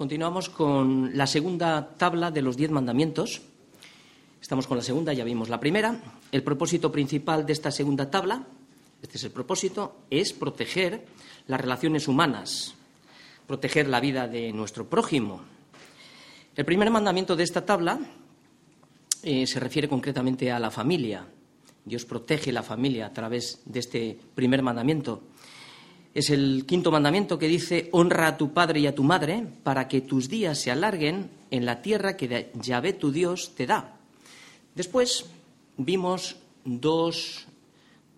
continuamos con la segunda tabla de los diez mandamientos. Estamos con la segunda, ya vimos la primera. El propósito principal de esta segunda tabla, este es el propósito, es proteger las relaciones humanas, proteger la vida de nuestro prójimo. El primer mandamiento de esta tabla eh, se refiere concretamente a la familia. Dios protege la familia a través de este primer mandamiento. Es el quinto mandamiento que dice, honra a tu padre y a tu madre para que tus días se alarguen en la tierra que Yahvé tu Dios te da. Después vimos dos,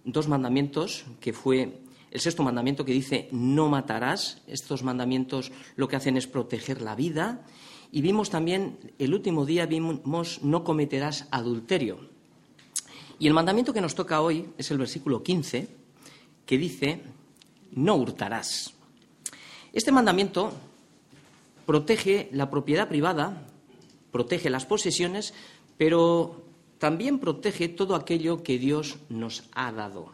dos mandamientos, que fue el sexto mandamiento que dice, no matarás. Estos mandamientos lo que hacen es proteger la vida. Y vimos también, el último día vimos, no cometerás adulterio. Y el mandamiento que nos toca hoy es el versículo 15, que dice, no hurtarás. Este mandamiento protege la propiedad privada, protege las posesiones, pero también protege todo aquello que Dios nos ha dado.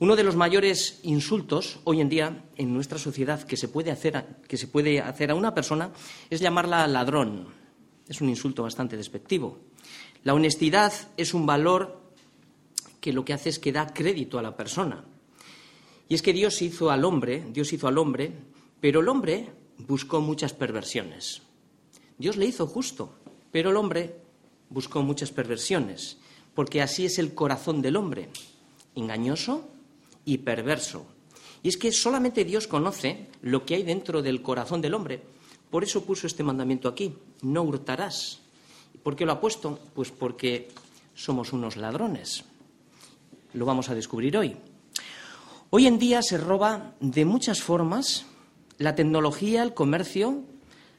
Uno de los mayores insultos hoy en día en nuestra sociedad que se puede hacer a, que se puede hacer a una persona es llamarla ladrón. Es un insulto bastante despectivo. La honestidad es un valor que lo que hace es que da crédito a la persona. Y es que Dios hizo al hombre, Dios hizo al hombre, pero el hombre buscó muchas perversiones. Dios le hizo justo, pero el hombre buscó muchas perversiones, porque así es el corazón del hombre, engañoso y perverso. Y es que solamente Dios conoce lo que hay dentro del corazón del hombre. Por eso puso este mandamiento aquí, no hurtarás. ¿Por qué lo ha puesto? Pues porque somos unos ladrones. Lo vamos a descubrir hoy. Hoy en día se roba de muchas formas la tecnología, el comercio,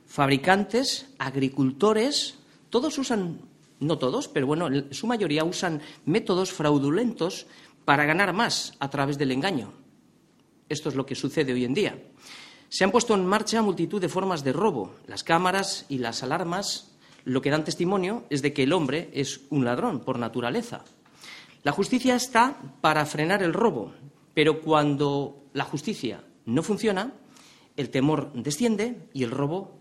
fabricantes, agricultores, todos usan, no todos, pero bueno, su mayoría usan métodos fraudulentos para ganar más a través del engaño. Esto es lo que sucede hoy en día. Se han puesto en marcha multitud de formas de robo. Las cámaras y las alarmas lo que dan testimonio es de que el hombre es un ladrón por naturaleza. La justicia está para frenar el robo, pero cuando la justicia no funciona, el temor desciende y el robo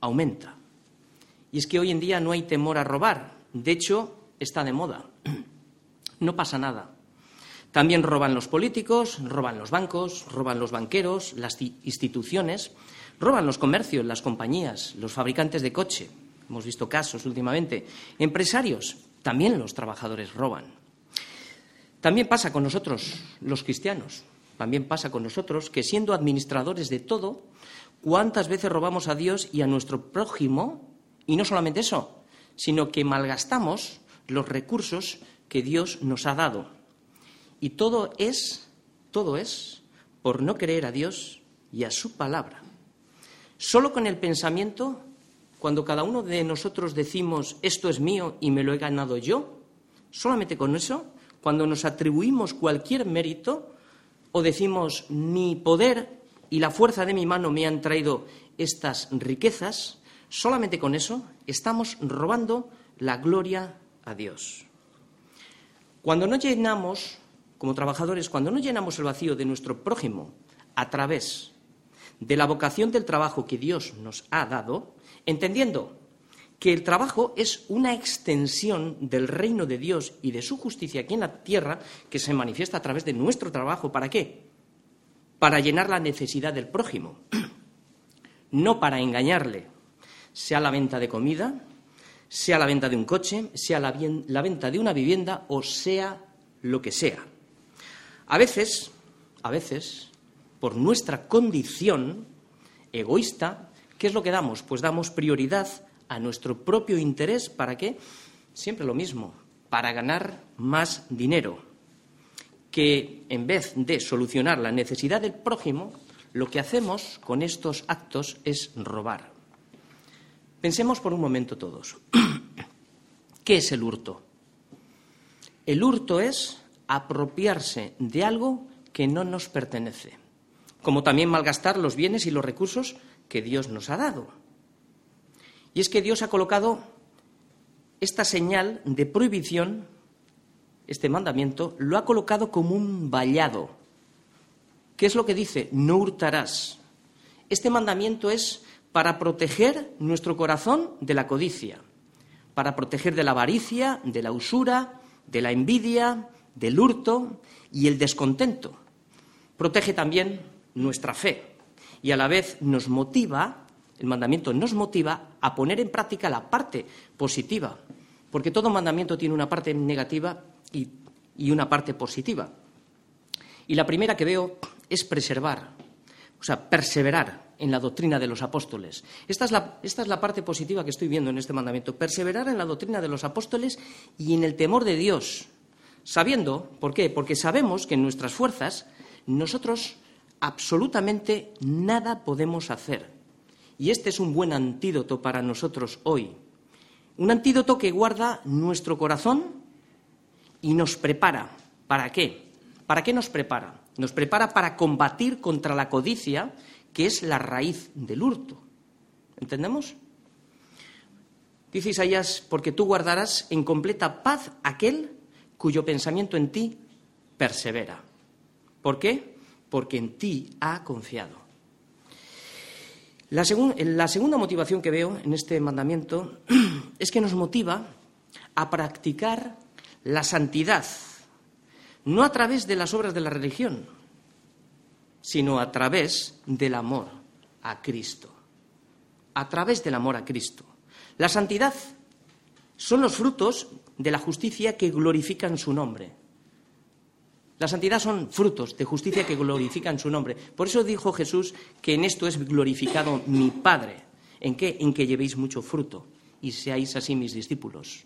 aumenta. Y es que hoy en día no hay temor a robar. De hecho, está de moda. No pasa nada. También roban los políticos, roban los bancos, roban los banqueros, las instituciones, roban los comercios, las compañías, los fabricantes de coche. Hemos visto casos últimamente. Empresarios, también los trabajadores roban. También pasa con nosotros, los cristianos, también pasa con nosotros que siendo administradores de todo, ¿cuántas veces robamos a Dios y a nuestro prójimo? Y no solamente eso, sino que malgastamos los recursos que Dios nos ha dado. Y todo es, todo es por no creer a Dios y a su palabra. Solo con el pensamiento, cuando cada uno de nosotros decimos esto es mío y me lo he ganado yo, solamente con eso cuando nos atribuimos cualquier mérito o decimos mi poder y la fuerza de mi mano me han traído estas riquezas, solamente con eso estamos robando la gloria a Dios. Cuando no llenamos, como trabajadores, cuando no llenamos el vacío de nuestro prójimo a través de la vocación del trabajo que Dios nos ha dado, entendiendo que el trabajo es una extensión del reino de Dios y de su justicia aquí en la tierra que se manifiesta a través de nuestro trabajo. ¿Para qué? Para llenar la necesidad del prójimo, no para engañarle, sea la venta de comida, sea la venta de un coche, sea la, venta de una vivienda o sea lo que sea. A veces, a veces, por nuestra condición egoísta, ¿qué es lo que damos? Pues damos prioridad a nuestro propio interés. ¿Para qué? Siempre lo mismo, para ganar más dinero. Que en vez de solucionar la necesidad del prójimo, lo que hacemos con estos actos es robar. Pensemos por un momento todos. ¿Qué es el hurto? El hurto es apropiarse de algo que no nos pertenece, como también malgastar los bienes y los recursos que Dios nos ha dado. Y es que Dios ha colocado esta señal de prohibición, este mandamiento, lo ha colocado como un vallado. ¿Qué es lo que dice? No hurtarás. Este mandamiento es para proteger nuestro corazón de la codicia, para proteger de la avaricia, de la usura, de la envidia, del hurto y el descontento. Protege también nuestra fe y a la vez nos motiva, el mandamiento nos motiva a poner en práctica la parte positiva, porque todo mandamiento tiene una parte negativa y, una parte positiva. Y la primera que veo es preservar, o sea, perseverar en la doctrina de los apóstoles. Esta es, la, esta es, la, parte positiva que estoy viendo en este mandamiento, perseverar en la doctrina de los apóstoles y en el temor de Dios, sabiendo, ¿por qué? Porque sabemos que en nuestras fuerzas nosotros absolutamente nada podemos hacer. Y este es un buen antídoto para nosotros hoy. Un antídoto que guarda nuestro corazón y nos prepara. ¿Para qué? ¿Para qué nos prepara? Nos prepara para combatir contra la codicia, que es la raíz del hurto. ¿Entendemos? Dice Isaías, porque tú guardarás en completa paz aquel cuyo pensamiento en ti persevera. ¿Por qué? Porque en ti ha confiado. La, segunda motivación que veo en este mandamiento es que nos motiva a practicar la santidad, no a través de las obras de la religión, sino a través del amor a Cristo. A través del amor a Cristo. La santidad son los frutos de la justicia que glorifican su nombre. La santidad son frutos de justicia que glorifican su nombre. Por eso dijo Jesús que en esto es glorificado mi Padre. ¿En qué? En que llevéis mucho fruto y seáis así mis discípulos.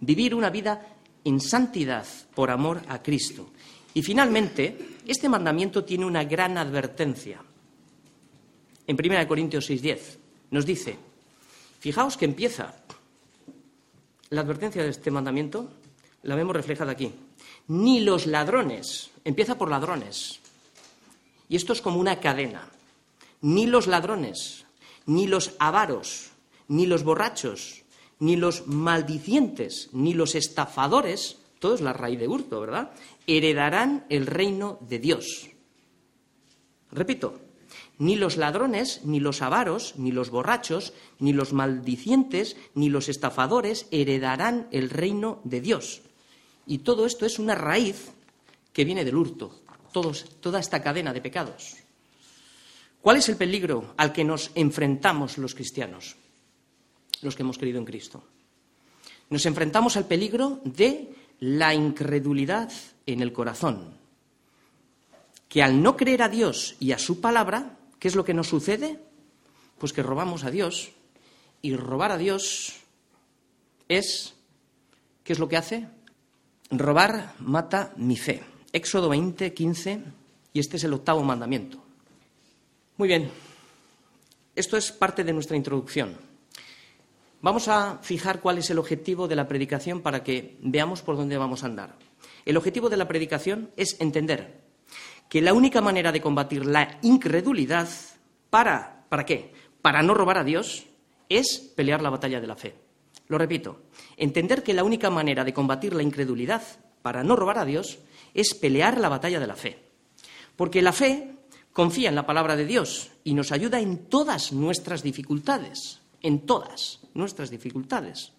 Vivir una vida en santidad por amor a Cristo. Y finalmente, este mandamiento tiene una gran advertencia. En 1 Corintios 6:10 nos dice, fijaos que empieza la advertencia de este mandamiento, la vemos reflejada aquí. Ni los ladrones, empieza por ladrones, y esto es como una cadena, ni los ladrones, ni los avaros, ni los borrachos, ni los maldicientes, ni los estafadores, todo es la raíz de hurto, ¿verdad? Heredarán el reino de Dios. Repito, ni los ladrones, ni los avaros, ni los borrachos, ni los maldicientes, ni los estafadores heredarán el reino de Dios. Y todo esto es una raíz que viene del hurto, toda esta cadena de pecados. ¿Cuál es el peligro al que nos enfrentamos los cristianos, los que hemos creído en Cristo? Nos enfrentamos al peligro de la incredulidad en el corazón, que al no creer a Dios y a su palabra, ¿Qué es lo que nos sucede? Pues que robamos a Dios. Y robar a Dios es, ¿qué es lo que hace? Robar mata mi fe. Éxodo 20, 15, y este es el octavo mandamiento. Muy bien, esto es parte de nuestra introducción. Vamos a fijar cuál es el objetivo de la predicación para que veamos por dónde vamos a andar. El objetivo de la predicación es entender que la única manera de combatir la incredulidad para, ¿para qué? Para no robar a Dios es pelear la batalla de la fe. Lo repito, entender que la única manera de combatir la incredulidad para no robar a Dios es pelear la batalla de la fe. Porque la fe confía en la palabra de Dios y nos ayuda en todas nuestras dificultades, en todas nuestras dificultades.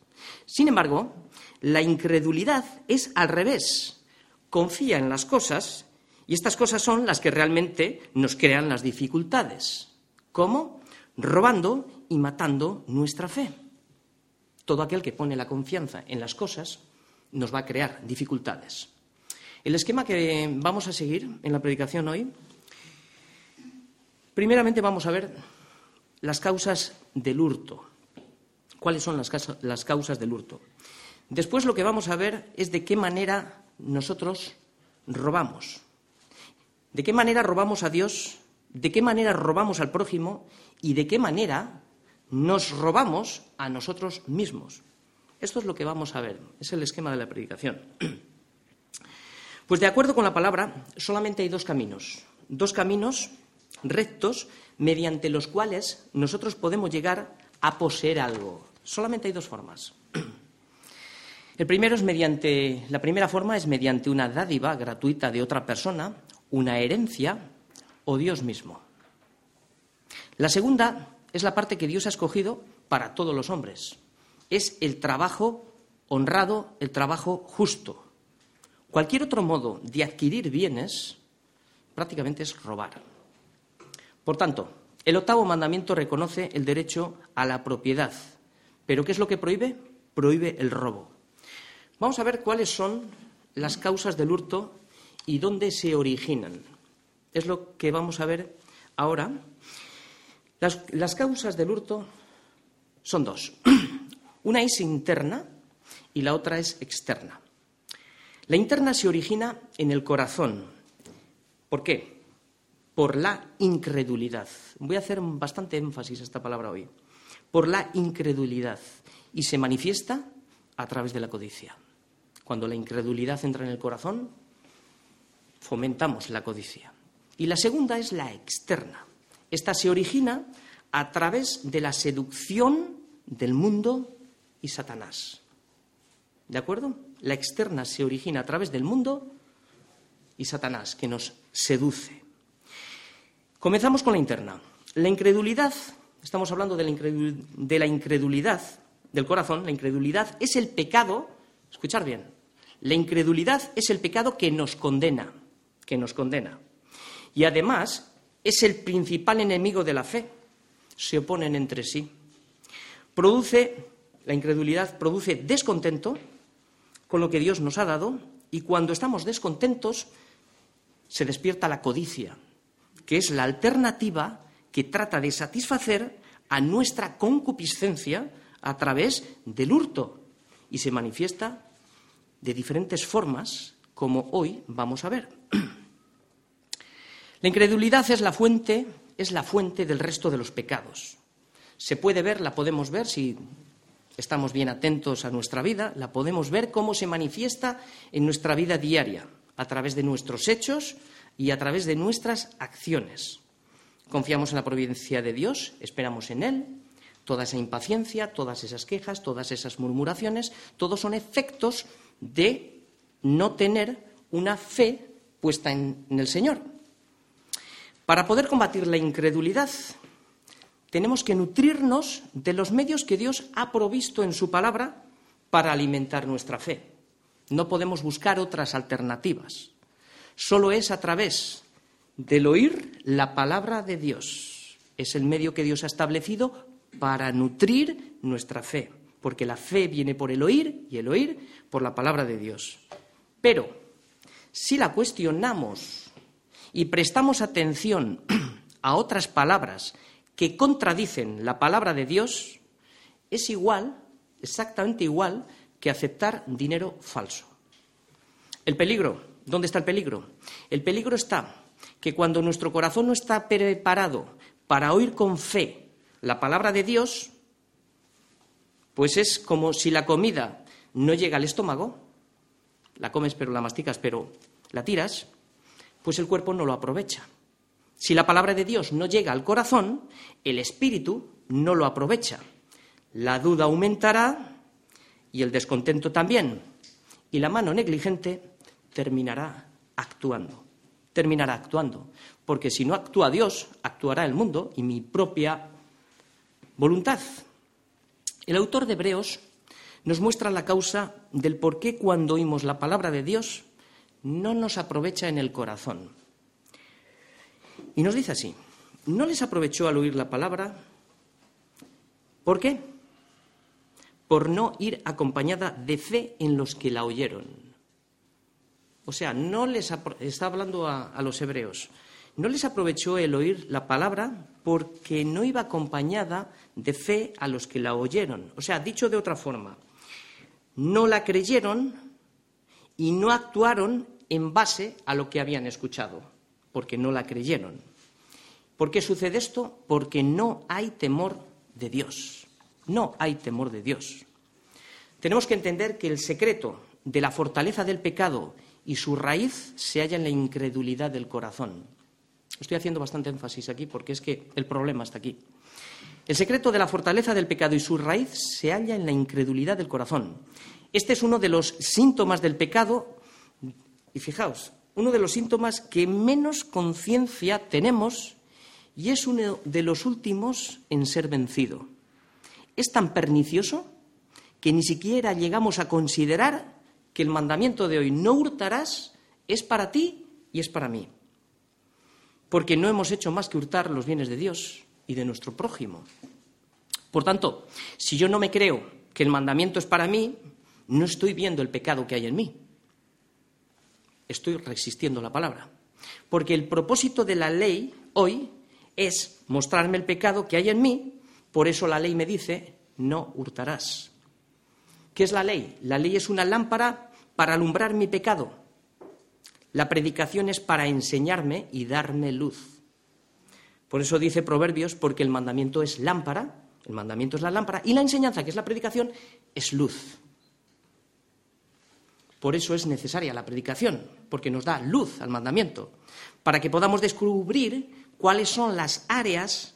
Sin embargo, la incredulidad es al revés. Confía en las cosas y estas cosas son las que realmente nos crean las dificultades. ¿Cómo? Robando y matando nuestra fe. Todo aquel que pone la confianza en las cosas nos va a crear dificultades. El esquema que vamos a seguir en la predicación hoy, primeramente vamos a ver las causas del hurto. ¿Cuáles son las, las causas del hurto? Después lo que vamos a ver es de qué manera nosotros robamos. ¿De qué manera robamos a Dios? ¿De qué manera robamos al prójimo? ¿Y de qué manera nos robamos a nosotros mismos? Esto es lo que vamos a ver, es el esquema de la predicación. Pues de acuerdo con la palabra, solamente hay dos caminos, dos caminos rectos mediante los cuales nosotros podemos llegar a poseer algo. Solamente hay dos formas. El primero es mediante, la primera forma es mediante una dádiva gratuita de otra persona una herencia o Dios mismo. La segunda es la parte que Dios ha escogido para todos los hombres. Es el trabajo honrado, el trabajo justo. Cualquier otro modo de adquirir bienes prácticamente es robar. Por tanto, el octavo mandamiento reconoce el derecho a la propiedad. ¿Pero qué es lo que prohíbe? Prohíbe el robo. Vamos a ver cuáles son las causas del hurto y dónde se originan. Es lo que vamos a ver ahora. Las, causas del hurto son dos. Una es interna y la otra es externa. La interna se origina en el corazón. ¿Por qué? Por la incredulidad. Voy a hacer bastante énfasis a esta palabra hoy. Por la incredulidad. Y se manifiesta a través de la codicia. Cuando la incredulidad entra en el corazón, fomentamos la codicia. Y la segunda es la externa. Esta se origina a través de la seducción del mundo y Satanás. ¿De acuerdo? La externa se origina a través del mundo y Satanás, que nos seduce. Comenzamos con la interna. La incredulidad, estamos hablando de la, incredulidad del corazón, la incredulidad es el pecado, escuchar bien, la incredulidad es el pecado que nos condena, que nos condena. Y además es el principal enemigo de la fe. Se oponen entre sí. Produce, la incredulidad produce descontento, con lo que Dios nos ha dado y cuando estamos descontentos se despierta la codicia, que es la alternativa que trata de satisfacer a nuestra concupiscencia a través del hurto y se manifiesta de diferentes formas, como hoy vamos a ver. La incredulidad es la fuente, es la fuente del resto de los pecados. Se puede ver, la podemos ver si estamos bien atentos a nuestra vida, la podemos ver cómo se manifiesta en nuestra vida diaria, a través de nuestros hechos y a través de nuestras acciones. Confiamos en la providencia de Dios, esperamos en Él. Toda esa impaciencia, todas esas quejas, todas esas murmuraciones, todos son efectos de no tener una fe puesta en, en el Señor. Para poder combatir la incredulidad, tenemos que nutrirnos de los medios que Dios ha provisto en su palabra para alimentar nuestra fe. No podemos buscar otras alternativas. Solo es a través del oír la palabra de Dios. Es el medio que Dios ha establecido para nutrir nuestra fe, porque la fe viene por el oír y el oír por la palabra de Dios. Pero si la cuestionamos y prestamos atención a otras palabras que contradicen la palabra de Dios es igual, exactamente igual, que aceptar dinero falso. El peligro, ¿dónde está el peligro? El peligro está que cuando nuestro corazón no está preparado para oír con fe la palabra de Dios, pues es como si la comida no llega al estómago, la comes pero la masticas pero la tiras, pues el cuerpo no lo aprovecha. Si la palabra de Dios no llega al corazón, el espíritu no lo aprovecha. La duda aumentará y el descontento también. Y la mano negligente terminará actuando. Terminará actuando. Porque si no actúa Dios, actuará el mundo y mi propia voluntad. El autor de Hebreos nos muestra la causa del por qué cuando oímos la palabra de Dios no nos aprovecha en el corazón. Y nos dice así, no les aprovechó al oír la palabra. ¿Por qué? Por no ir acompañada de fe en los que la oyeron. O sea, no les está hablando a, a los hebreos. No les aprovechó el oír la palabra porque no iba acompañada de fe a los que la oyeron. O sea, dicho de otra forma, no la creyeron y no actuaron en base a lo que habían escuchado porque no la creyeron. ¿Por qué sucede esto? Porque no hay temor de Dios. No hay temor de Dios. Tenemos que entender que el secreto de la fortaleza del pecado y su raíz se halla en la incredulidad del corazón. Estoy haciendo bastante énfasis aquí porque es que el problema está aquí. El secreto de la fortaleza del pecado y su raíz se halla en la incredulidad del corazón. Este es uno de los síntomas del pecado. Y fijaos, uno de los síntomas que menos conciencia tenemos y es uno de los últimos en ser vencido. Es tan pernicioso que ni siquiera llegamos a considerar que el mandamiento de hoy, no hurtarás, es para ti y es para mí. Porque no hemos hecho más que hurtar los bienes de Dios y de nuestro prójimo. Por tanto, si yo no me creo que el mandamiento es para mí, no estoy viendo el pecado que hay en mí. Estoy resistiendo la palabra. Porque el propósito de la ley hoy es mostrarme el pecado que hay en mí, por eso la ley me dice, no hurtarás. ¿Qué es la ley? La ley es una lámpara para alumbrar mi pecado. La predicación es para enseñarme y darme luz. Por eso dice Proverbios, porque el mandamiento es lámpara, el mandamiento es la lámpara, y la enseñanza, que es la predicación, es luz. Por eso es necesaria la predicación, porque nos da luz al mandamiento, para que podamos descubrir cuáles son las áreas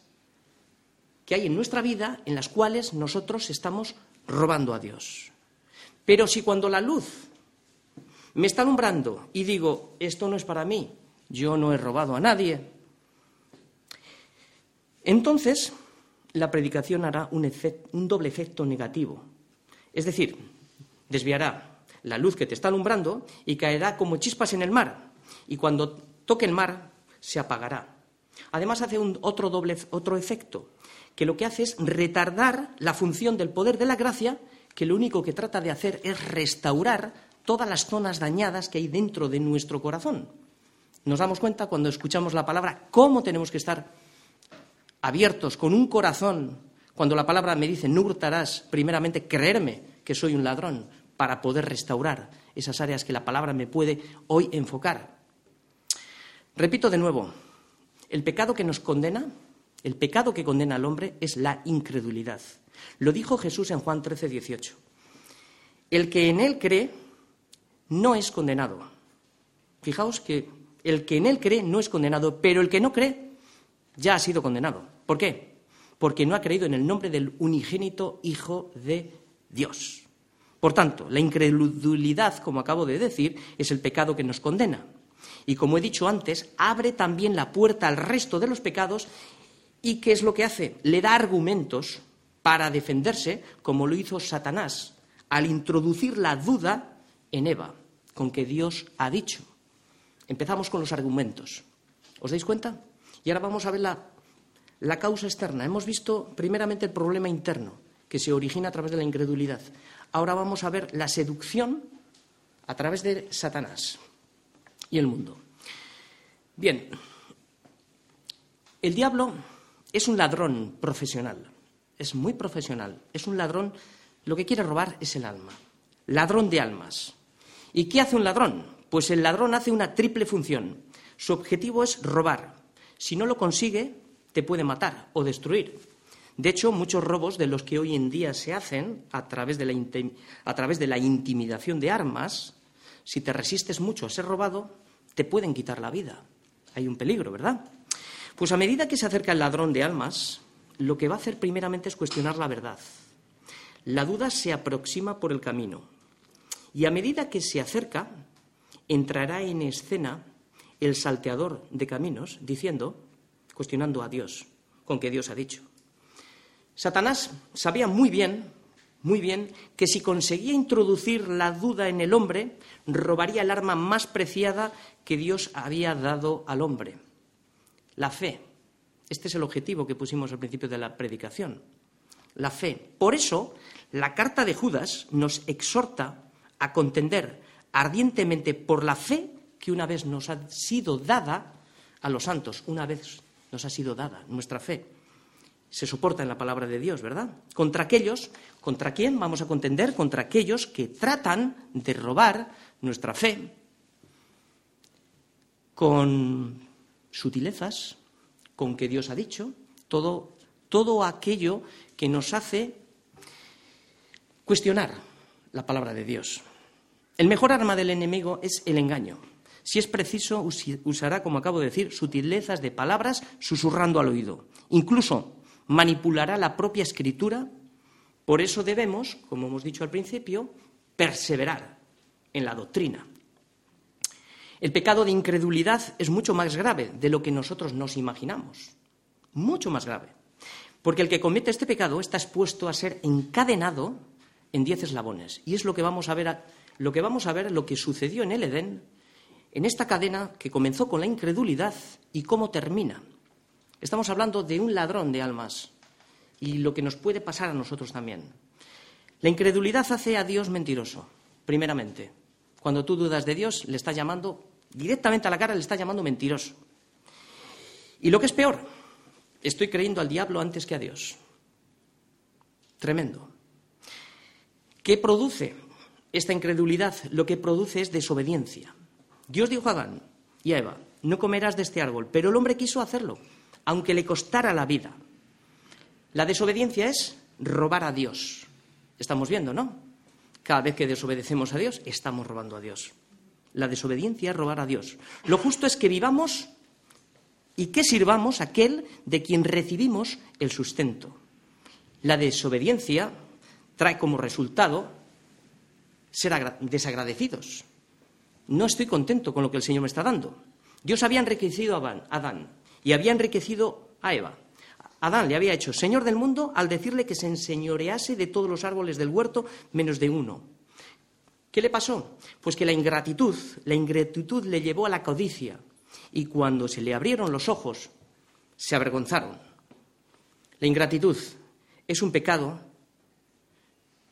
que hay en nuestra vida en las cuales nosotros estamos robando a Dios. Pero si cuando la luz me está alumbrando y digo, esto no es para mí, yo no he robado a nadie, entonces la predicación hará un, un doble efecto negativo. Es decir, desviará la luz que te está alumbrando y caerá como chispas en el mar. Y cuando toque el mar, se apagará. Además, hace un otro, doble, otro efecto, que lo que hace es retardar la función del poder de la gracia, que lo único que trata de hacer es restaurar todas las zonas dañadas que hay dentro de nuestro corazón. Nos damos cuenta cuando escuchamos la palabra cómo tenemos que estar abiertos con un corazón. Cuando la palabra me dice, no hurtarás, primeramente creerme que soy un ladrón, para poder restaurar esas áreas que la palabra me puede hoy enfocar. Repito de nuevo, el pecado que nos condena, el pecado que condena al hombre es la incredulidad. Lo dijo Jesús en Juan 13, 18. El que en él cree no es condenado. Fijaos que el que en él cree no es condenado, pero el que no cree ya ha sido condenado. ¿Por qué? Porque no ha creído en el nombre del unigénito Hijo de Dios. Por tanto, la incredulidad, como acabo de decir, es el pecado que nos condena. Y como he dicho antes, abre también la puerta al resto de los pecados y ¿qué es lo que hace? Le da argumentos para defenderse, como lo hizo Satanás, al introducir la duda en Eva, con que Dios ha dicho. Empezamos con los argumentos. ¿Os dais cuenta? Y ahora vamos a ver la, la causa externa. Hemos visto primeramente el problema interno, que se origina a través de la incredulidad. Ahora vamos a ver la seducción a través de Satanás y el mundo. Bien, el diablo es un ladrón profesional, es muy profesional, es un ladrón, lo que quiere robar es el alma, ladrón de almas. ¿Y qué hace un ladrón? Pues el ladrón hace una triple función. Su objetivo es robar. Si no lo consigue, te puede matar o destruir. De hecho, muchos robos de los que hoy en día se hacen a través de la, intimidación de armas, si te resistes mucho a ser robado, te pueden quitar la vida. Hay un peligro, ¿verdad? Pues a medida que se acerca el ladrón de almas, lo que va a hacer primeramente es cuestionar la verdad. La duda se aproxima por el camino. Y a medida que se acerca, entrará en escena el salteador de caminos, diciendo, cuestionando a Dios, con que Dios ha dicho. Satanás sabía muy bien, muy bien, que si conseguía introducir la duda en el hombre, robaría el arma más preciada que Dios había dado al hombre, la fe. Este es el objetivo que pusimos al principio de la predicación, la fe. Por eso, la carta de Judas nos exhorta a contender ardientemente por la fe que una vez nos ha sido dada a los santos, una vez nos ha sido dada nuestra fe se soporta en la palabra de Dios, ¿verdad? Contra aquellos, ¿contra quién vamos a contender? Contra aquellos que tratan de robar nuestra fe con sutilezas, con que Dios ha dicho, todo, todo aquello que nos hace cuestionar la palabra de Dios. El mejor arma del enemigo es el engaño. Si es preciso, usará, como acabo de decir, sutilezas de palabras susurrando al oído. Incluso manipulará la propia escritura. Por eso debemos, como hemos dicho al principio, perseverar en la doctrina. El pecado de incredulidad es mucho más grave de lo que nosotros nos imaginamos. mucho más grave. Porque el que comete este pecado está expuesto a ser encadenado en diez eslabones. Y es lo que vamos a ver, lo que vamos a ver, lo que sucedió en el Edén, en esta cadena que comenzó con la incredulidad y cómo termina. Estamos hablando de un ladrón de almas y lo que nos puede pasar a nosotros también. La incredulidad hace a Dios mentiroso, primeramente. Cuando tú dudas de Dios, le estás llamando directamente a la cara, le estás llamando mentiroso. Y lo que es peor, estoy creyendo al diablo antes que a Dios. Tremendo. ¿Qué produce esta incredulidad? Lo que produce es desobediencia. Dios dijo a Adán y a Eva, no comerás de este árbol, pero el hombre quiso hacerlo, aunque le costara la vida. La desobediencia es robar a Dios. Estamos viendo, ¿no? Cada vez que desobedecemos a Dios, estamos robando a Dios. La desobediencia es robar a Dios. Lo justo es que vivamos y que sirvamos a aquel de quien recibimos el sustento. La desobediencia trae como resultado ser desagradecidos. No estoy contento con lo que el Señor me está dando. Dios había enriquecido a Adán y había enriquecido a Eva. Adán le había hecho Señor del mundo al decirle que se enseñorease de todos los árboles del huerto menos de uno. ¿Qué le pasó? Pues que la ingratitud, la ingratitud le llevó a la codicia y cuando se le abrieron los ojos se avergonzaron. La ingratitud es un pecado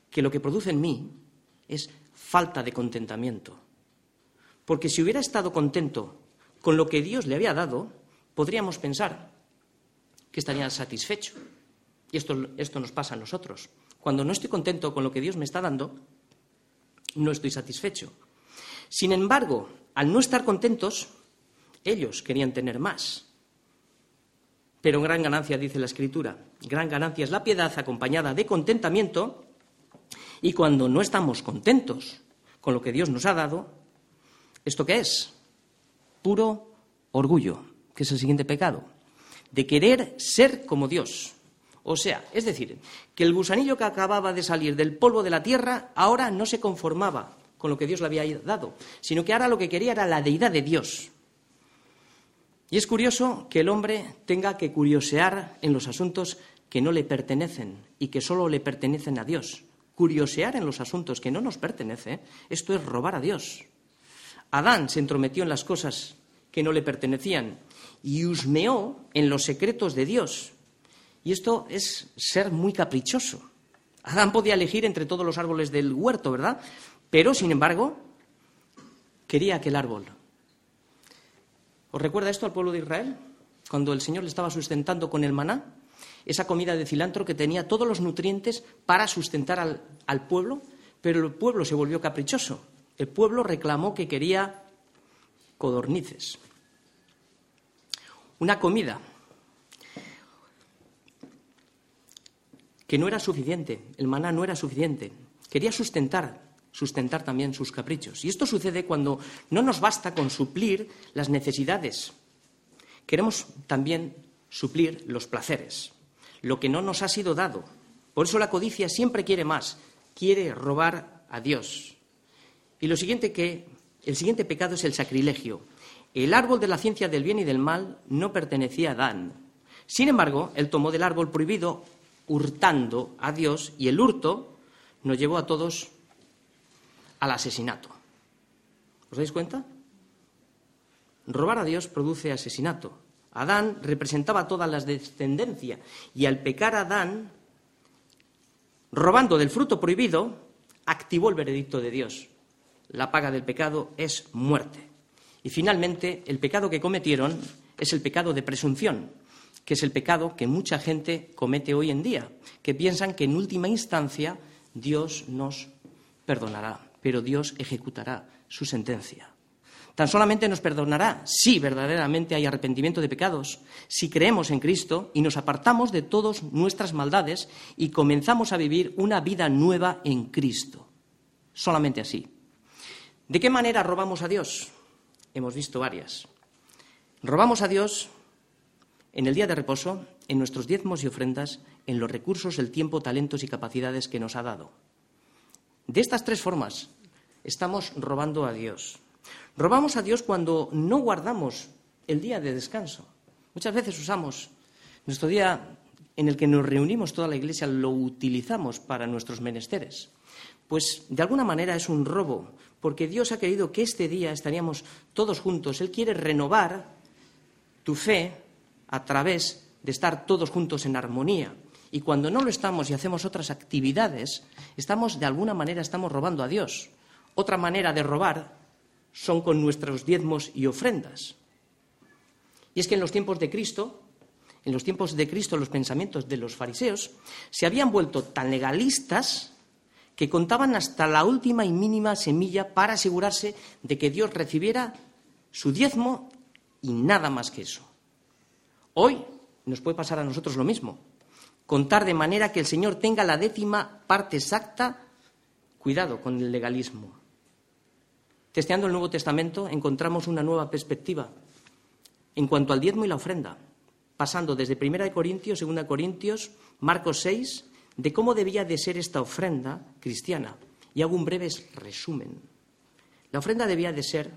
que lo que produce en mí es falta de contentamiento. Porque si hubiera estado contento con lo que Dios le había dado, podríamos pensar que estaría satisfecho. Y esto, esto nos pasa a nosotros. Cuando no estoy contento con lo que Dios me está dando, no estoy satisfecho. Sin embargo, al no estar contentos, ellos querían tener más. Pero gran ganancia, dice la Escritura, gran ganancia es la piedad acompañada de contentamiento y cuando no estamos contentos con lo que Dios nos ha dado, ¿esto qué es? Puro orgullo, que es el siguiente pecado, de querer ser como Dios. O sea, es decir, que el gusanillo que acababa de salir del polvo de la tierra ahora no se conformaba con lo que Dios le había dado, sino que ahora lo que quería era la deidad de Dios. Y es curioso que el hombre tenga que curiosear en los asuntos que no le pertenecen y que solo le pertenecen a Dios curiosear en los asuntos que no nos pertenece, esto es robar a Dios. Adán se entrometió en las cosas que no le pertenecían y husmeó en los secretos de Dios. Y esto es ser muy caprichoso. Adán podía elegir entre todos los árboles del huerto, ¿verdad? Pero, sin embargo, quería aquel árbol. ¿Os recuerda esto al pueblo de Israel? Cuando el Señor le estaba sustentando con el maná, esa comida de cilantro que tenía todos los nutrientes para sustentar al, pueblo, pero el pueblo se volvió caprichoso. El pueblo reclamó que quería codornices. Una comida que no era suficiente, el maná no era suficiente. Quería sustentar, sustentar también sus caprichos. Y esto sucede cuando no nos basta con suplir las necesidades. Queremos también suplir los placeres lo que no nos ha sido dado. Por eso la codicia siempre quiere más, quiere robar a Dios. Y lo siguiente que el siguiente pecado es el sacrilegio. El árbol de la ciencia del bien y del mal no pertenecía a Adán. Sin embargo, él tomó del árbol prohibido hurtando a Dios y el hurto nos llevó a todos al asesinato. ¿Os dais cuenta? Robar a Dios produce asesinato. Adán representaba toda la descendencia y al pecar Adán, robando del fruto prohibido, activó el veredicto de Dios. La paga del pecado es muerte. Y finalmente, el pecado que cometieron es el pecado de presunción, que es el pecado que mucha gente comete hoy en día, que piensan que en última instancia Dios nos perdonará, pero Dios ejecutará su sentencia. Tan solamente nos perdonará si verdaderamente hay arrepentimiento de pecados, si creemos en Cristo y nos apartamos de todas nuestras maldades y comenzamos a vivir una vida nueva en Cristo. Solamente así. ¿De qué manera robamos a Dios? Hemos visto varias. Robamos a Dios en el día de reposo, en nuestros diezmos y ofrendas, en los recursos, el tiempo, talentos y capacidades que nos ha dado. De estas tres formas estamos robando a Dios. Robamos a Dios cuando no guardamos el día de descanso. Muchas veces usamos Nuestro día en el que nos reunimos toda la Iglesia lo utilizamos para nuestros menesteres. Pues de alguna manera es un robo, porque Dios ha querido que este día estaríamos todos juntos. Él quiere renovar tu fe a través de estar todos juntos en armonía. Y cuando no lo estamos y hacemos otras actividades, estamos de alguna manera estamos robando a Dios. Otra manera de robar son con nuestros diezmos y ofrendas. Y es que en los tiempos de Cristo, en los tiempos de Cristo, los pensamientos de los fariseos se habían vuelto tan legalistas que contaban hasta la última y mínima semilla para asegurarse de que Dios recibiera su diezmo y nada más que eso. Hoy nos puede pasar a nosotros lo mismo. Contar de manera que el Señor tenga la décima parte exacta. Cuidado con el legalismo. Testeando el Nuevo Testamento encontramos una nueva perspectiva en cuanto al diezmo y la ofrenda, pasando desde 1 Corintios, 2 Corintios, Marcos 6, de cómo debía de ser esta ofrenda cristiana. Y hago un breve resumen. La ofrenda debía de ser,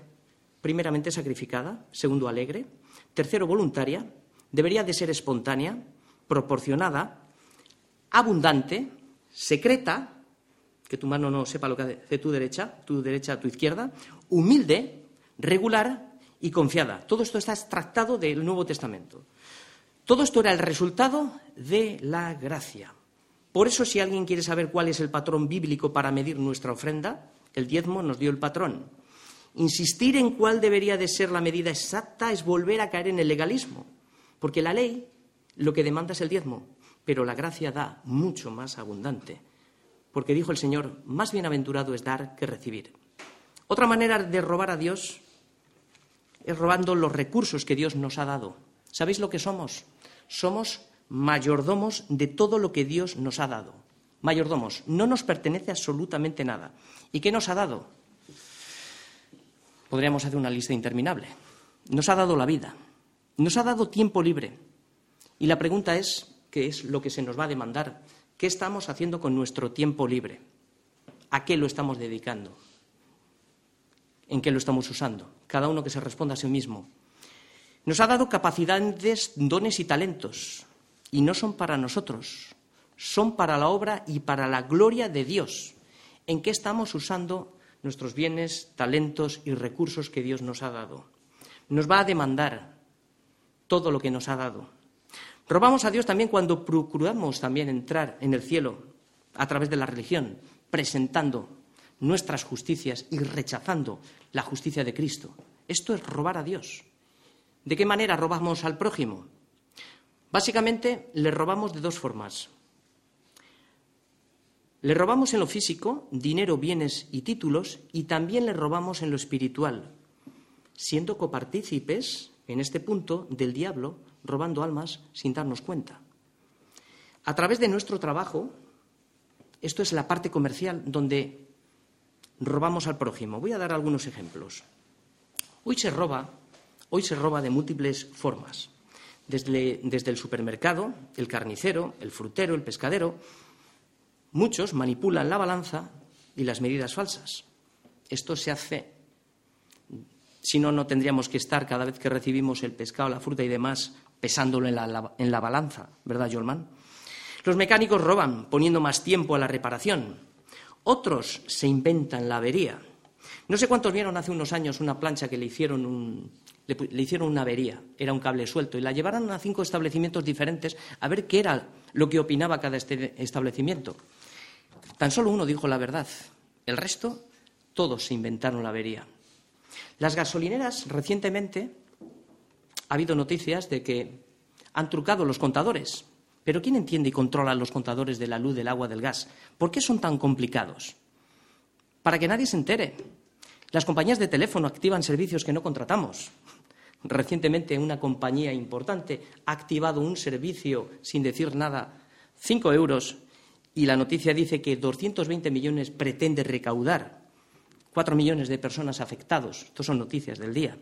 primeramente, sacrificada, segundo, alegre, tercero, voluntaria, debería de ser espontánea, proporcionada, abundante, secreta, que tu mano no sepa lo que hace tu derecha, tu derecha tu izquierda, humilde, regular y confiada. Todo esto está extractado del Nuevo Testamento. Todo esto era el resultado de la gracia. Por eso, si alguien quiere saber cuál es el patrón bíblico para medir nuestra ofrenda, el diezmo nos dio el patrón. Insistir en cuál debería de ser la medida exacta es volver a caer en el legalismo. Porque la ley lo que demanda es el diezmo, pero la gracia da mucho más abundante. Porque dijo el Señor, más bienaventurado es dar que recibir. Otra manera de robar a Dios es robando los recursos que Dios nos ha dado. ¿Sabéis lo que somos? Somos mayordomos de todo lo que Dios nos ha dado. Mayordomos, no nos pertenece absolutamente nada. ¿Y qué nos ha dado? Podríamos hacer una lista interminable. Nos ha dado la vida, nos ha dado tiempo libre. Y la pregunta es, ¿qué es lo que se nos va a demandar? ¿Qué estamos haciendo con nuestro tiempo libre? ¿A qué lo estamos dedicando? ¿En qué lo estamos usando? Cada uno que se responda a sí mismo. Nos ha dado capacidades, dones y talentos. Y no son para nosotros, son para la obra y para la gloria de Dios. ¿En qué estamos usando nuestros bienes, talentos y recursos que Dios nos ha dado? Nos va a demandar todo lo que nos ha dado. Robamos a Dios también cuando procuramos también entrar en el cielo a través de la religión, presentando nuestras justicias y rechazando la justicia de Cristo. Esto es robar a Dios. ¿De qué manera robamos al prójimo? Básicamente le robamos de dos formas. Le robamos en lo físico, dinero, bienes y títulos, y también le robamos en lo espiritual, siendo copartícipes en este punto del diablo robando almas sin darnos cuenta. A través de nuestro trabajo, esto es la parte comercial donde robamos al prójimo. Voy a dar algunos ejemplos. Hoy se roba, hoy se roba de múltiples formas. Desde, el supermercado, el carnicero, el frutero, el pescadero, muchos manipulan la balanza y las medidas falsas. Esto se hace si no, no tendríamos que estar cada vez que recibimos el pescado, la fruta y demás pesándolo en la, balanza, ¿verdad, Jolman? Los mecánicos roban poniendo más tiempo a la reparación. Otros se inventan la avería. No sé cuántos vieron hace unos años una plancha que le hicieron, le, hicieron una avería, era un cable suelto, y la llevaron a cinco establecimientos diferentes a ver qué era lo que opinaba cada este establecimiento. Tan solo uno dijo la verdad, el resto, todos se inventaron la avería. Las gasolineras, recientemente, ha habido noticias de que han trucado los contadores. Pero ¿quién entiende y controla los contadores de la luz, del agua, del gas? ¿Por qué son tan complicados? Para que nadie se entere. Las compañías de teléfono activan servicios que no contratamos. Recientemente una compañía importante ha activado un servicio sin decir nada, cinco euros, y la noticia dice que 220 millones pretende recaudar. Cuatro millones de personas afectados. Estas son noticias del día.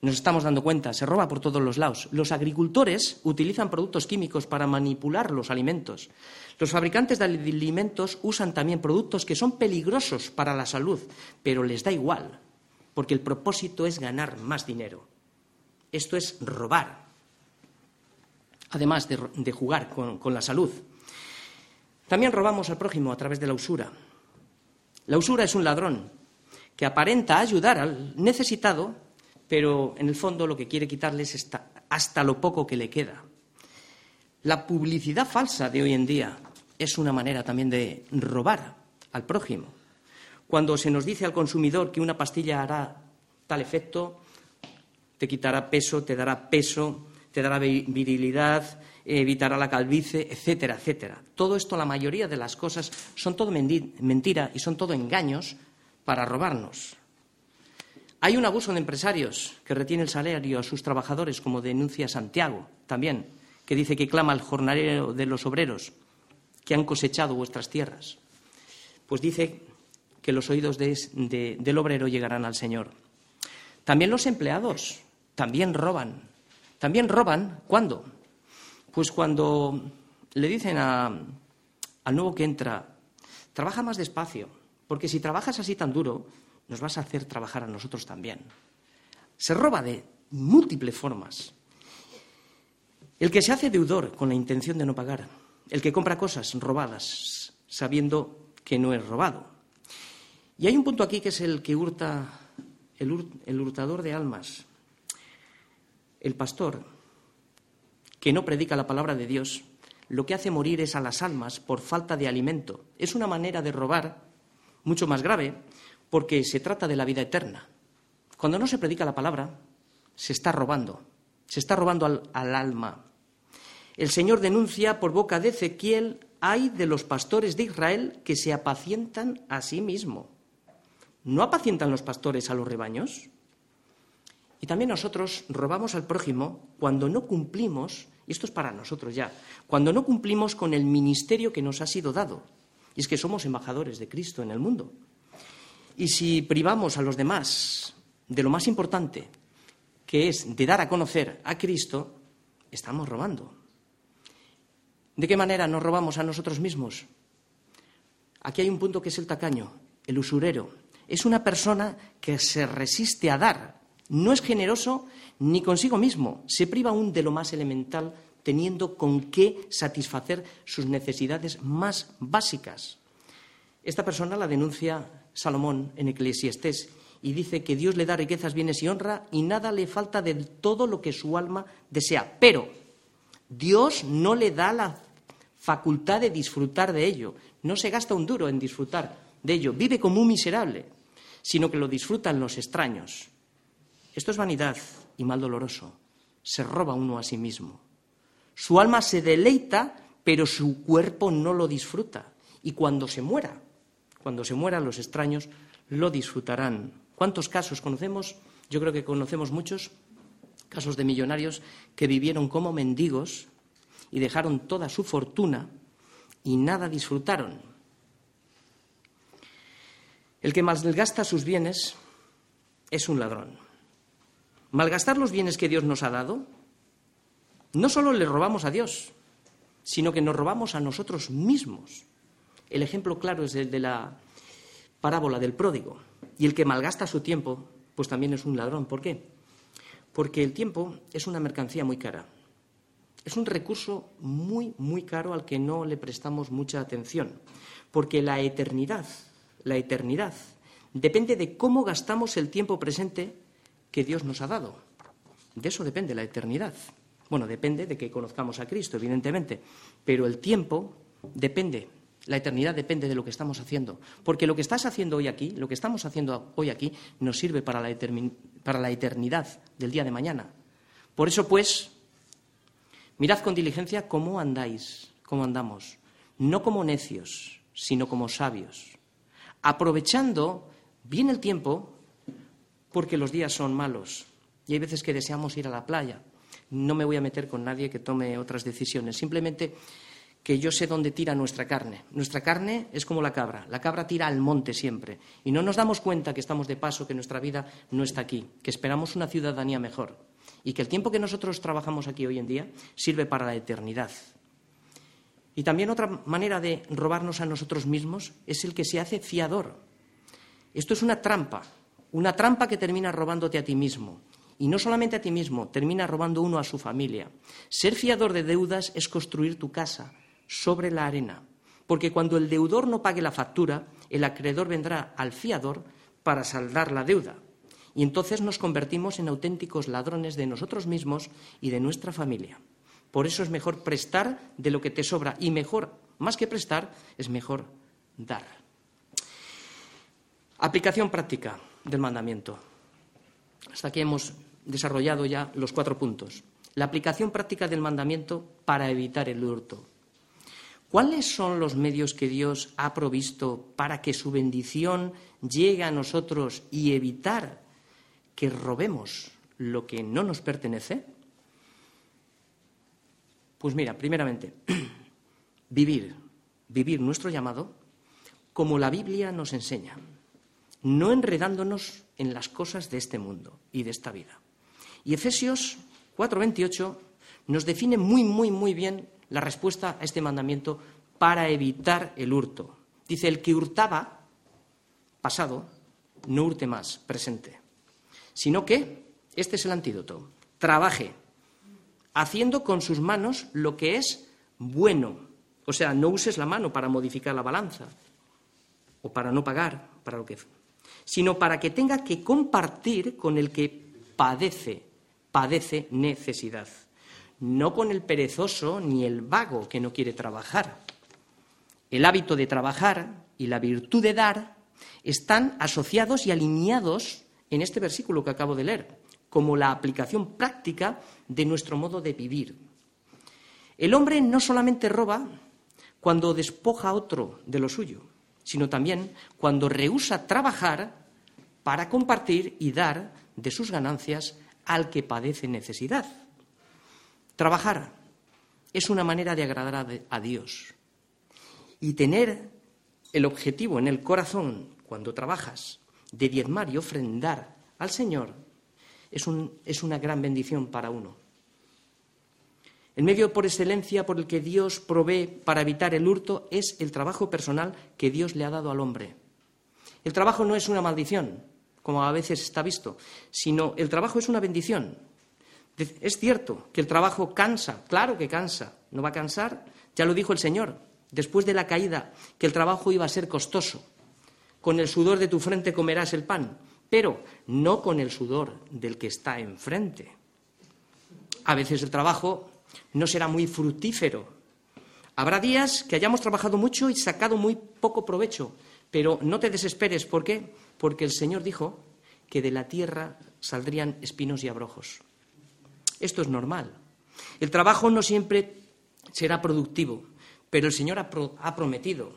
Nos estamos dando cuenta, se roba por todos los lados. Los agricultores utilizan productos químicos para manipular los alimentos. Los fabricantes de alimentos usan también productos que son peligrosos para la salud, pero les da igual, porque el propósito es ganar más dinero. Esto es robar. además de, jugar con la salud. También robamos al prójimo a través de la usura. La usura es un ladrón que aparenta ayudar al necesitado, pero en el fondo lo que quiere quitarles es hasta lo poco que le queda. La publicidad falsa de hoy en día es una manera también de robar al prójimo. Cuando se nos dice al consumidor que una pastilla hará tal efecto, te quitará peso, te dará peso, te dará virilidad, evitará la calvicie, etcétera, etcétera. Todo esto, la mayoría de las cosas, son todo mentira y son todo engaños para robarnos. Hay un abuso de empresarios que retiene el salario a sus trabajadores, como denuncia Santiago también, que dice que clama al jornalero de los obreros que han cosechado vuestras tierras. Pues dice que los oídos del obrero llegarán al Señor. También los empleados, también roban. También roban, ¿cuándo? Pues cuando le dicen al nuevo que entra, trabaja más despacio, porque si trabajas así tan duro, nos vas a hacer trabajar a nosotros también. Se roba de múltiples formas. El que se hace deudor con la intención de no pagar, el que compra cosas robadas sabiendo que no es robado. Y hay un punto aquí que es el que hurta, el, el hurtador de almas, el pastor, que no predica la palabra de Dios, lo que hace morir es a las almas por falta de alimento. Es una manera de robar mucho más grave porque se trata de la vida eterna. Cuando no se predica la palabra, se está robando, se está robando al, alma. El Señor denuncia por boca de Ezequiel, hay de los pastores de Israel que se apacientan a sí mismo. ¿No apacientan los pastores a los rebaños? Y también nosotros robamos al prójimo cuando no cumplimos, y esto es para nosotros ya, cuando no cumplimos con el ministerio que nos ha sido dado. Y es que somos embajadores de Cristo en el mundo. Y si privamos a los demás de lo más importante, que es de dar a conocer a Cristo, estamos robando. ¿De qué manera nos robamos a nosotros mismos? Aquí hay un punto que es el tacaño, el usurero. Es una persona que se resiste a dar no es generoso ni consigo mismo. Se priva aún de lo más elemental, teniendo con qué satisfacer sus necesidades más básicas. Esta persona la denuncia Salomón en Eclesiastés y dice que Dios le da riquezas, bienes y honra y nada le falta de todo lo que su alma desea. Pero Dios no le da la facultad de disfrutar de ello. No se gasta un duro en disfrutar de ello. Vive como un miserable, sino que lo disfrutan los extraños. Esto es vanidad y mal doloroso. Se roba uno a sí mismo. Su alma se deleita, pero su cuerpo no lo disfruta. Y cuando se muera, cuando se mueran los extraños, lo disfrutarán. ¿Cuántos casos conocemos? Yo creo que conocemos muchos casos de millonarios que vivieron como mendigos y dejaron toda su fortuna y nada disfrutaron. El que malgasta sus bienes es un ladrón malgastar los bienes que Dios nos ha dado, no solo le robamos a Dios, sino que nos robamos a nosotros mismos. El ejemplo claro es el de la parábola del pródigo. Y el que malgasta su tiempo, pues también es un ladrón. ¿Por qué? Porque el tiempo es una mercancía muy cara. Es un recurso muy, muy caro al que no le prestamos mucha atención. Porque la eternidad, la eternidad, depende de cómo gastamos el tiempo presente que Dios nos ha dado. De eso depende la eternidad. Bueno, depende de que conozcamos a Cristo, evidentemente, pero el tiempo depende, la eternidad depende de lo que estamos haciendo. Porque lo que estás haciendo hoy aquí, lo que estamos haciendo hoy aquí, nos sirve para la, para la eternidad del día de mañana. Por eso, pues, mirad con diligencia cómo andáis, cómo andamos, no como necios, sino como sabios, aprovechando bien el tiempo porque los días son malos y hay veces que deseamos ir a la playa. No me voy a meter con nadie que tome otras decisiones, simplemente que yo sé dónde tira nuestra carne. Nuestra carne es como la cabra, la cabra tira al monte siempre y no nos damos cuenta que estamos de paso, que nuestra vida no está aquí, que esperamos una ciudadanía mejor y que el tiempo que nosotros trabajamos aquí hoy en día sirve para la eternidad. Y también otra manera de robarnos a nosotros mismos es el que se hace fiador. Esto es una trampa una trampa que termina robándote a ti mismo. y no solamente a ti mismo, termina robando uno a su familia. Ser fiador de deudas es construir tu casa sobre la arena, porque cuando el deudor no pague la factura, el acreedor vendrá al fiador para saldar la deuda. Y entonces nos convertimos en auténticos ladrones de nosotros mismos y de nuestra familia. Por eso es mejor prestar de lo que te sobra y mejor, más que prestar, es mejor dar. Aplicación práctica del mandamiento. Hasta aquí hemos desarrollado ya los cuatro puntos. La aplicación práctica del mandamiento para evitar el hurto. ¿Cuáles son los medios que Dios ha provisto para que su bendición llegue a nosotros y evitar que robemos lo que no nos pertenece? Pues mira, primeramente, vivir, vivir nuestro llamado como la Biblia nos enseña, no enredándonos en las cosas de este mundo y de esta vida. Y Efesios 4:28 nos define muy, muy, muy bien la respuesta a este mandamiento para evitar el hurto. Dice, el que hurtaba, pasado, no hurte más, presente, sino que, este es el antídoto, trabaje haciendo con sus manos lo que es bueno. O sea, no uses la mano para modificar la balanza o para no pagar, para lo que sino para que tenga que compartir con el que padece, padece necesidad, no con el perezoso ni el vago que no quiere trabajar. El hábito de trabajar y la virtud de dar están asociados y alineados en este versículo que acabo de leer como la aplicación práctica de nuestro modo de vivir. El hombre no solamente roba cuando despoja a otro de lo suyo, sino también cuando rehúsa trabajar para compartir y dar de sus ganancias al que padece necesidad. Trabajar es una manera de agradar a Dios. Y tener el objetivo en el corazón, cuando trabajas, de diezmar y ofrendar al Señor, es, una gran bendición para uno. El medio por excelencia por el que Dios provee para evitar el hurto es el trabajo personal que Dios le ha dado al hombre. El trabajo no es una maldición, como a veces está visto, sino el trabajo es una bendición. Es cierto que el trabajo cansa, claro que cansa, no va a cansar, ya lo dijo el Señor, después de la caída, que el trabajo iba a ser costoso. Con el sudor de tu frente comerás el pan pero no con el sudor del que está enfrente. A veces el trabajo no será muy fructífero. Habrá días que hayamos trabajado mucho y sacado muy poco provecho, pero no te desesperes. ¿Por qué? Porque el Señor dijo que de la tierra saldrían espinos y abrojos. Esto es normal. El trabajo no siempre será productivo, pero el Señor ha, prometido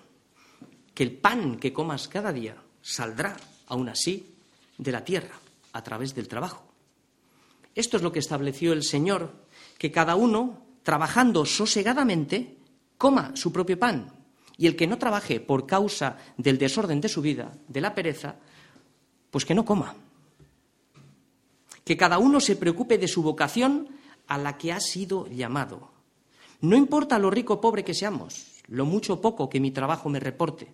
que el pan que comas cada día saldrá, aún así, de la tierra a través del trabajo. Esto es lo que estableció el Señor, que cada uno, trabajando sosegadamente, coma su propio pan. Y el que no trabaje por causa del desorden de su vida, de la pereza, pues que no coma. Que cada uno se preocupe de su vocación a la que ha sido llamado. No importa lo rico o pobre que seamos, lo mucho o poco que mi trabajo me reporte.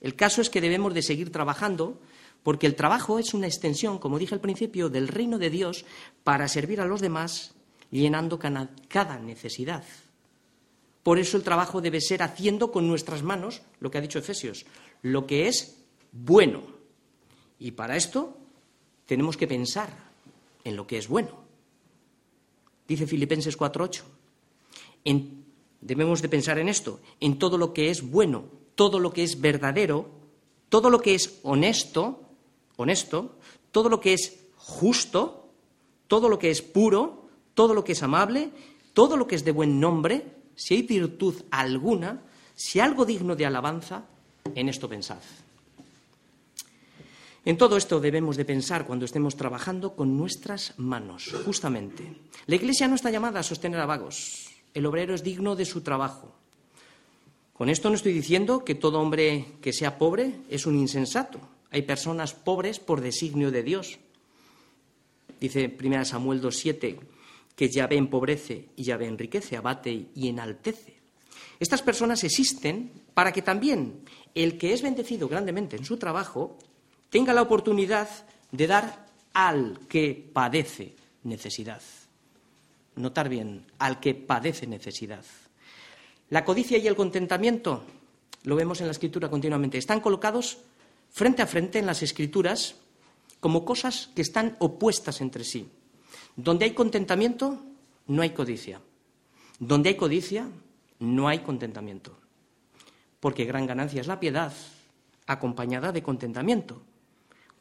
El caso es que debemos de seguir trabajando porque el trabajo es una extensión, como dije al principio, del reino de Dios para servir a los demás, llenando cada necesidad. Por eso el trabajo debe ser haciendo con nuestras manos, lo que ha dicho Efesios, lo que es bueno. Y para esto tenemos que pensar en lo que es bueno. Dice Filipenses 4.8. Debemos de pensar en esto, en todo lo que es bueno, todo lo que es verdadero, todo lo que es honesto, honesto, todo lo que es justo, todo lo que es puro, todo lo que es amable, todo lo que es de buen nombre, si hay virtud alguna, si algo digno de alabanza, en esto pensad. En todo esto debemos de pensar cuando estemos trabajando con nuestras manos, justamente. La Iglesia no está llamada a sostener a vagos. El obrero es digno de su trabajo. Con esto no estoy diciendo que todo hombre que sea pobre es un insensato. Hay personas pobres por designio de Dios. Dice 1 Samuel 2.7 que Yahvé empobrece y Yahvé enriquece, abate y enaltece. Estas personas existen para que también el que es bendecido grandemente en su trabajo tenga la oportunidad de dar al que padece necesidad. Notar bien, al que padece necesidad. La codicia y el contentamiento, lo vemos en la escritura continuamente, están colocados frente a frente en las escrituras como cosas que están opuestas entre sí. Donde hay contentamiento, no hay codicia. Donde hay codicia, no hay contentamiento. Porque gran ganancia es la piedad acompañada de contentamiento.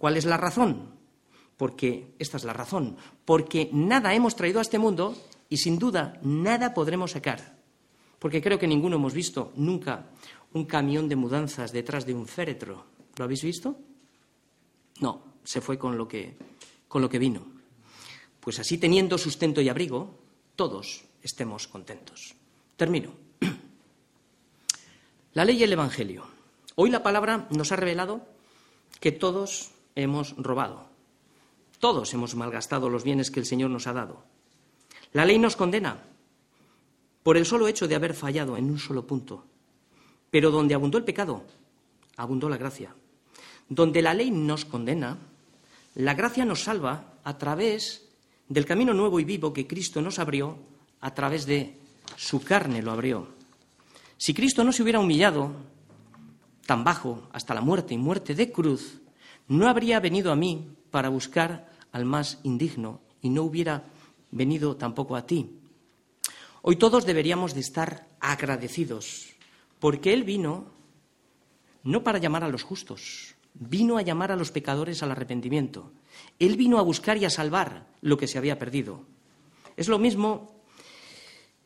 ¿Cuál es la razón? Porque esta es la razón, porque nada hemos traído a este mundo y sin duda nada podremos sacar. Porque creo que ninguno hemos visto nunca un camión de mudanzas detrás de un féretro. ¿Lo habéis visto? No, se fue con lo que, con lo que vino. Pues así, teniendo sustento y abrigo, todos estemos contentos. Termino. La ley y el Evangelio. Hoy la palabra nos ha revelado que todos hemos robado. Todos hemos malgastado los bienes que el Señor nos ha dado. La ley nos condena por el solo hecho de haber fallado en un solo punto. Pero donde abundó el pecado, abundó la gracia. Donde la ley nos condena, la gracia nos salva a través del camino nuevo y vivo que Cristo nos abrió, a través de su carne lo abrió. Si Cristo no se hubiera humillado tan bajo hasta la muerte y muerte de cruz, no habría venido a mí para buscar al más indigno y no hubiera venido tampoco a ti. Hoy todos deberíamos de estar agradecidos, porque Él vino no para llamar a los justos, vino a llamar a los pecadores al arrepentimiento. Él vino a buscar y a salvar lo que se había perdido. Es lo mismo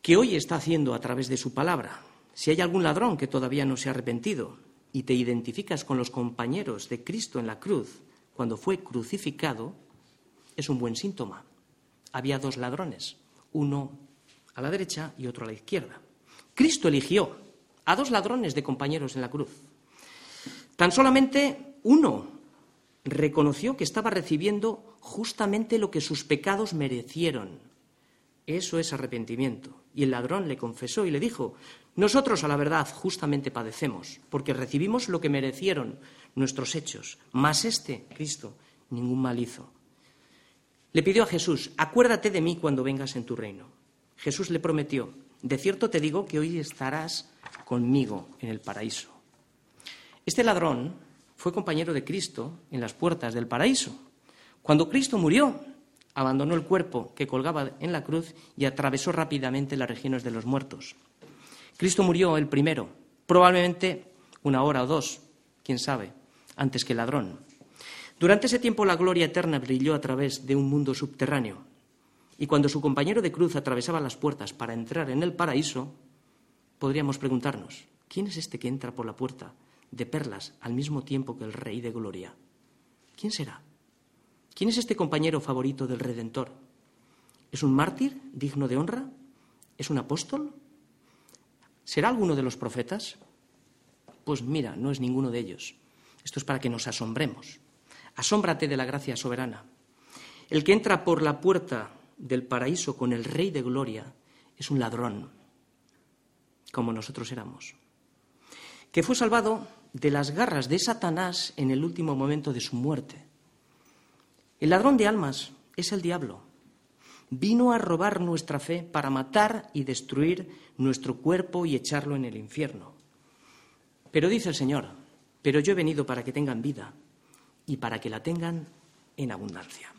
que hoy está haciendo a través de su palabra. Si hay algún ladrón que todavía no se ha arrepentido y te identificas con los compañeros de Cristo en la cruz cuando fue crucificado, es un buen síntoma. Había dos ladrones, uno a la derecha y otro a la izquierda. Cristo eligió a dos ladrones de compañeros en la cruz. Tan solamente uno reconoció que estaba recibiendo justamente lo que sus pecados merecieron. Eso es arrepentimiento. Y el ladrón le confesó y le dijo, nosotros a la verdad justamente padecemos, porque recibimos lo que merecieron nuestros hechos, mas este, Cristo, ningún mal hizo. Le pidió a Jesús, acuérdate de mí cuando vengas en tu reino. Jesús le prometió, de cierto te digo que hoy estarás conmigo en el paraíso. Este ladrón fue compañero de Cristo en las puertas del paraíso. Cuando Cristo murió, abandonó el cuerpo que colgaba en la cruz y atravesó rápidamente las regiones de los muertos. Cristo murió el primero, probablemente una hora o dos, quién sabe, antes que el ladrón. Durante ese tiempo la gloria eterna brilló a través de un mundo subterráneo. Y cuando su compañero de cruz atravesaba las puertas para entrar en el paraíso, podríamos preguntarnos, ¿quién es este que entra por la puerta de perlas al mismo tiempo que el Rey de Gloria? ¿Quién será? ¿Quién es este compañero favorito del Redentor? ¿Es un mártir digno de honra? ¿Es un apóstol? ¿Será alguno de los profetas? Pues mira, no es ninguno de ellos. Esto es para que nos asombremos. Asómbrate de la gracia soberana. El que entra por la puerta del paraíso con el Rey de Gloria es un ladrón, como nosotros éramos, que fue salvado de las garras de Satanás en el último momento de su muerte. El ladrón de almas es el diablo. Vino a robar nuestra fe para matar y destruir nuestro cuerpo y echarlo en el infierno. Pero dice el Señor, pero yo he venido para que tengan vida y para que la tengan en abundancia.